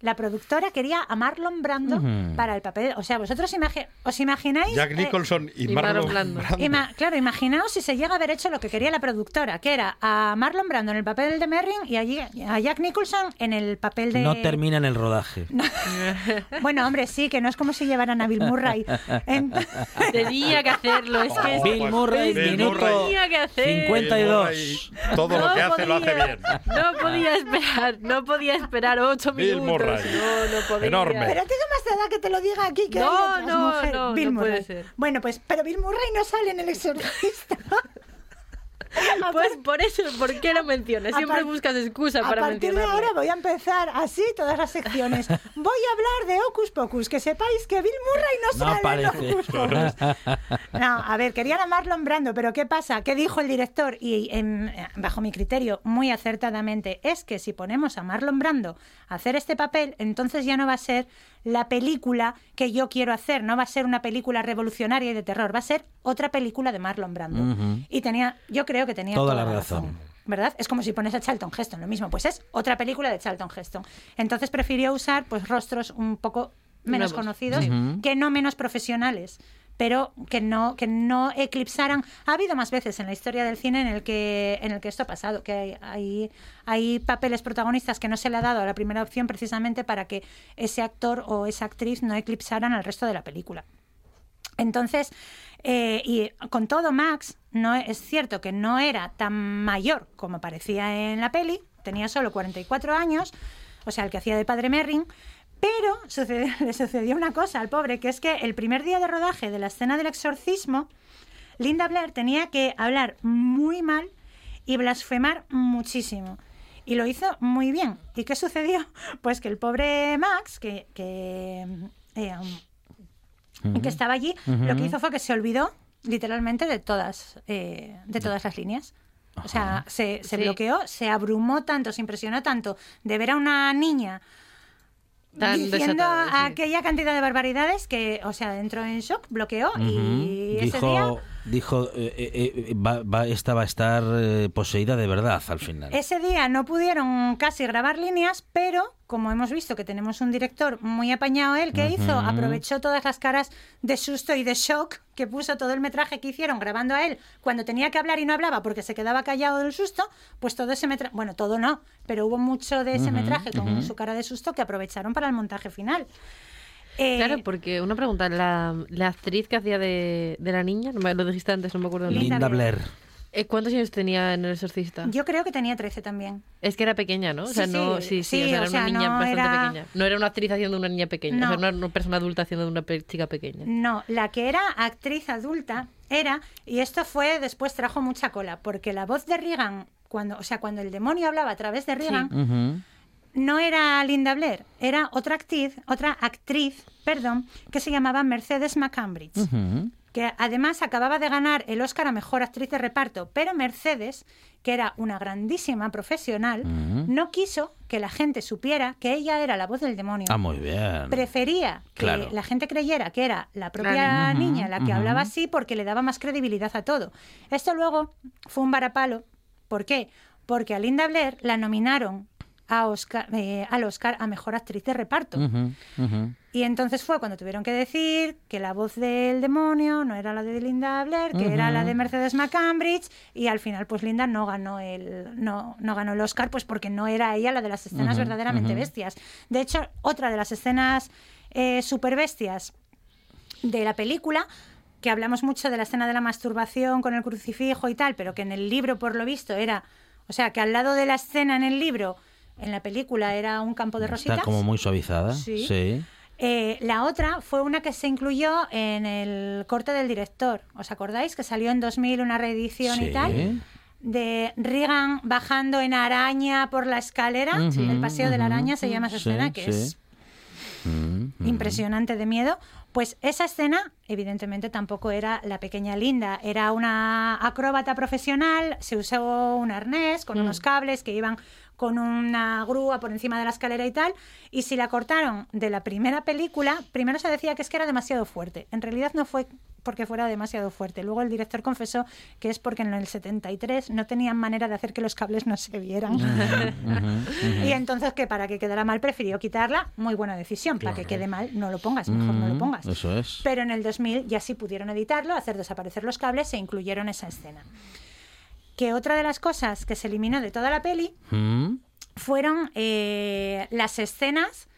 La productora quería a Marlon Brando para el papel. O sea, vosotros imagi- os imagináis. Jack eh, Nicholson y, y Marlon Marlon Brando. Brando. Ima- claro, imaginaos si se llega a haber hecho lo que quería la productora, que era a Marlon Brando en el papel de Merrin y allí a Jack Nicholson en el papel de. No termina en el rodaje. Bueno, hombre, sí, que no es como si llevaran a Bill Murray. Tenía que hacerlo, es que Oh, Bill pues, Murray, Bill minuto Murray. tenía que hacer. 52. Todo lo No que hace lo hace podía, bien. No podía esperar, no podía esperar ocho Bill minutos. Murray. No, no podía. Enorme. Pero ¿qué más te da que te lo diga aquí que No, hay otras no, mujeres? no, Bill no puede Murray. ser. Bueno, pues, pero Bill Murray no sale en El Exorcista. Pues por eso, ¿por qué lo mencionas? Siempre buscas excusa A para partir de mencionarlo. ahora voy a empezar así todas las secciones. Voy a hablar de Ocus Pocus, que sepáis que Bill Murray no No sale en aparece. Hocus Pocus. No, a ver, querían a Marlon Brando, pero ¿qué pasa? ¿Qué dijo el director? Y em, bajo mi criterio, muy acertadamente, es que si ponemos a Marlon Brando a hacer este papel, entonces ya no va a ser la película que yo quiero hacer, no va a ser una película revolucionaria y de terror, va a ser otra película de Marlon Brando. Y tenía, yo creo que tenía Toda toda, la razón. razón. ¿Verdad? Es como si pones a Charlton Heston, lo mismo. Pues es otra película de Charlton Heston. Entonces prefirió usar pues rostros un poco menos Nuevos. conocidos, que no menos profesionales, pero que no, que no eclipsaran. Ha habido más veces en la historia del cine en el que, en el que esto ha pasado, que hay, hay, hay papeles protagonistas que no se le ha dado a la primera opción precisamente para que ese actor o esa actriz no eclipsaran al resto de la película. Entonces, eh, y con todo, Max, no es cierto que no era tan mayor como parecía en la peli, tenía solo 44 años, o sea, el que hacía de padre Merrin, pero le sucedió una cosa al pobre, que es que el primer día de rodaje de la escena del exorcismo, Linda Blair tenía que hablar muy mal y blasfemar muchísimo. Y lo hizo muy bien. ¿Y qué sucedió? Pues que el pobre Max, que, que, eh, que estaba allí, lo que hizo fue que se olvidó literalmente de todas, eh, de todas las líneas. O sea, se, se Sí. bloqueó, se abrumó tanto, se impresionó tanto de ver a una niña Tan diciendo sí. aquella cantidad de barbaridades que, o sea, entró en shock, bloqueó y ese día... Dijo, eh, eh, eh, va, va- esta va a estar eh, poseída de verdad al final. Ese día no pudieron casi grabar líneas, pero como hemos visto que tenemos un director muy apañado, él que hizo, aprovechó todas las caras de susto y de shock que puso todo el metraje que hicieron grabando a él cuando tenía que hablar y no hablaba porque se quedaba callado del susto, pues todo ese metraje, bueno, todo no, pero hubo mucho de ese metraje con su cara de susto que aprovecharon para el montaje final. Eh, Claro, porque una pregunta, la, la actriz que hacía de, de la niña, no me lo dijiste antes, no me acuerdo. Linda Linda Blair. Eh, ¿Cuántos años tenía en El Exorcista? yo creo que tenía 13 también. Es que era pequeña, ¿no? O sea, Sí, no, sí, sí, sí, sí, o sea, o era sea, una niña no bastante era- pequeña. No era una actriz haciendo de una niña pequeña, o sea, No. era una persona adulta haciendo de una pe- chica pequeña. No, la que era actriz adulta era, y esto fue después trajo mucha cola, porque la voz de Regan, cuando, o sea, cuando el demonio hablaba a través de Regan, Ujú. No era Linda Blair, era otra actriz, otra actriz, perdón, que se llamaba Mercedes McCambridge, que además acababa de ganar el Oscar a mejor actriz de reparto, pero Mercedes, que era una grandísima profesional, no quiso que la gente supiera que ella era la voz del demonio Ah, muy bien. prefería que Claro. la gente creyera que era la propia Claro. niña la que hablaba así porque le daba más credibilidad a todo. Esto luego fue un varapalo. ¿Por qué? Porque a Linda Blair la nominaron a Oscar, eh, al Oscar a Mejor Actriz de Reparto. Y entonces fue cuando tuvieron que decir que la voz del demonio no era la de Linda Blair, que era la de Mercedes McCambridge, y al final pues Linda no ganó el no, no ganó el Oscar pues porque no era ella la de las escenas verdaderamente bestias. De hecho, otra de las escenas eh, super bestias de la película que hablamos mucho de la escena de la masturbación con el crucifijo y tal, pero que en el libro por lo visto era, o sea, que al lado de la escena en el libro, en la película era un campo de rositas. Está como muy suavizada. Sí. Sí. Eh, la otra fue una que se incluyó en el corte del director. ¿Os acordáis? Que salió en 2000 una reedición Sí. y tal. De Reagan bajando en araña por la escalera. Ujú, el paseo de la araña se llama esa Sí, escena, que es Mm, mm. impresionante de miedo. Pues esa escena, evidentemente, tampoco era la pequeña Linda. Era una acróbata profesional, se usó un arnés con unos cables que iban con una grúa por encima de la escalera y tal. Y si la cortaron de la primera película, primero se decía que es que era demasiado fuerte. En realidad no fue porque fuera demasiado fuerte. Luego el director confesó que es porque en el 73 no tenían manera de hacer que los cables no se vieran. Y entonces que para que quedara mal prefirió quitarla. Muy buena decisión. Para que quede mal, no lo pongas, mejor no lo Mm, pongas. Eso es. Pero en el 2000 ya sí pudieron editarlo, hacer desaparecer los cables e incluyeron esa escena. Que otra de las cosas que se eliminó de toda la peli Mm. fueron eh, las escenas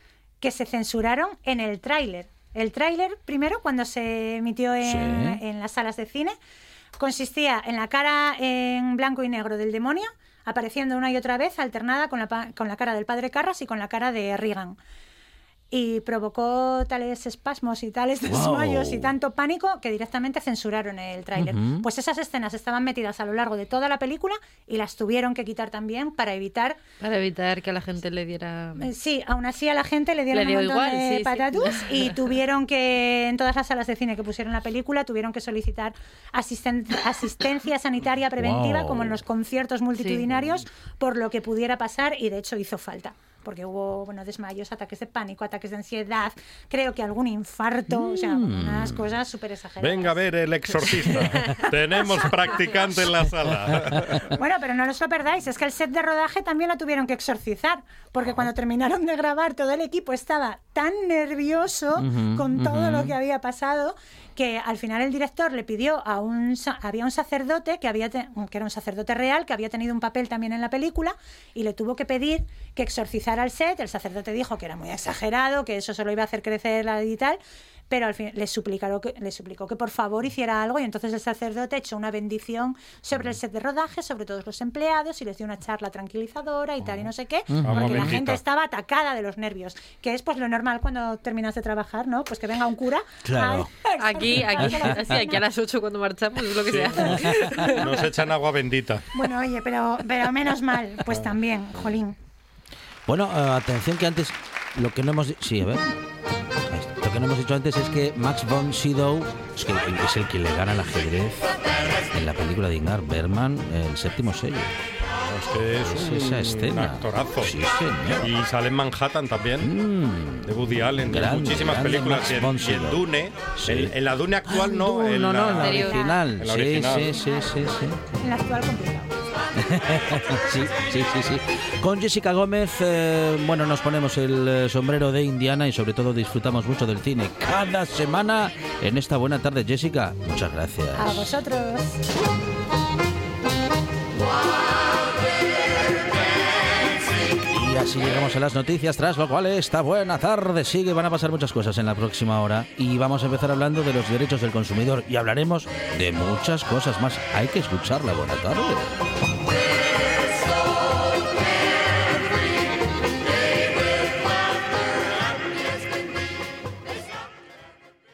que se censuraron en el tráiler. El tráiler, primero, cuando se emitió en, Sí. en las salas de cine, consistía en la cara en blanco y negro del demonio, apareciendo una y otra vez, alternada con la, con la cara del padre Carras y con la cara de Reagan. Y provocó tales espasmos y tales Wow. desmayos y tanto pánico que directamente censuraron el tráiler. Pues esas escenas estaban metidas a lo largo de toda la película y las tuvieron que quitar también para evitar Para evitar que a la gente le diera... eh, Sí, aún así a la gente le dieron Le dio un montón igual, de sí, sí. patatús y tuvieron que, en todas las salas de cine que pusieron la película, tuvieron que solicitar asisten- asistencia sanitaria preventiva, Wow. como en los conciertos multitudinarios, por lo que pudiera pasar y de hecho hizo falta. Porque hubo bueno, desmayos, ataques de pánico, ataques de ansiedad, creo que algún infarto, o sea, Mm. unas cosas súper exageradas. Venga a ver el exorcista. Tenemos practicante en la sala. Bueno, pero no os lo perdáis, es que el set de rodaje también lo tuvieron que exorcizar, porque cuando terminaron de grabar todo el equipo estaba tan nervioso con todo lo que había pasado que al final el director le pidió a un había un sacerdote que había que era un sacerdote real que había tenido un papel también en la película y le tuvo que pedir que exorcizara el set. El sacerdote dijo que era muy exagerado, que eso solo iba a hacer crecer la y tal. Pero al fin le suplicó, que, le suplicó que por favor hiciera algo y entonces el sacerdote echó una bendición sobre el set de rodaje, sobre todos los empleados y les dio una charla tranquilizadora y tal y no sé qué, porque la gente estaba atacada de los nervios, que es pues lo normal cuando terminas de trabajar, ¿no? Pues que venga un cura. Claro. a- Aquí, aquí, sí, aquí a las 8 cuando marchamos es lo que se hace. Nos echan agua bendita. Bueno, oye, pero, pero menos mal, pues también, jolín. Bueno, eh, atención que antes lo que no hemos sí, a ver. No hemos dicho antes es que Max von Sydow es, que es el que le gana al ajedrez en la película de Ingmar Bergman, el séptimo sello. Es que es Es un esa escena. actorazo. Sí, señor. Y sale en Manhattan también. Mm. De Woody Allen, de Grande, muchísimas películas. Max Y en, von y en. Dune, Sí. en, en la Dune actual no, no, en no, la, no, en la original. En la Sí, original. sí, sí, sí, sí. En la actual complicado. Sí, sí, sí, sí. Con Jessica Gómez, eh, bueno, nos ponemos el eh, sombrero de Indiana y sobre todo disfrutamos mucho del cine cada semana en esta buena tarde, Jessica. Muchas gracias. A vosotros. Y así llegamos a las noticias, tras lo cual esta buena tarde sigue. Van a pasar muchas cosas en la próxima hora y vamos a empezar hablando de los derechos del consumidor y hablaremos de muchas cosas más. Hay que escucharla. Buena tarde.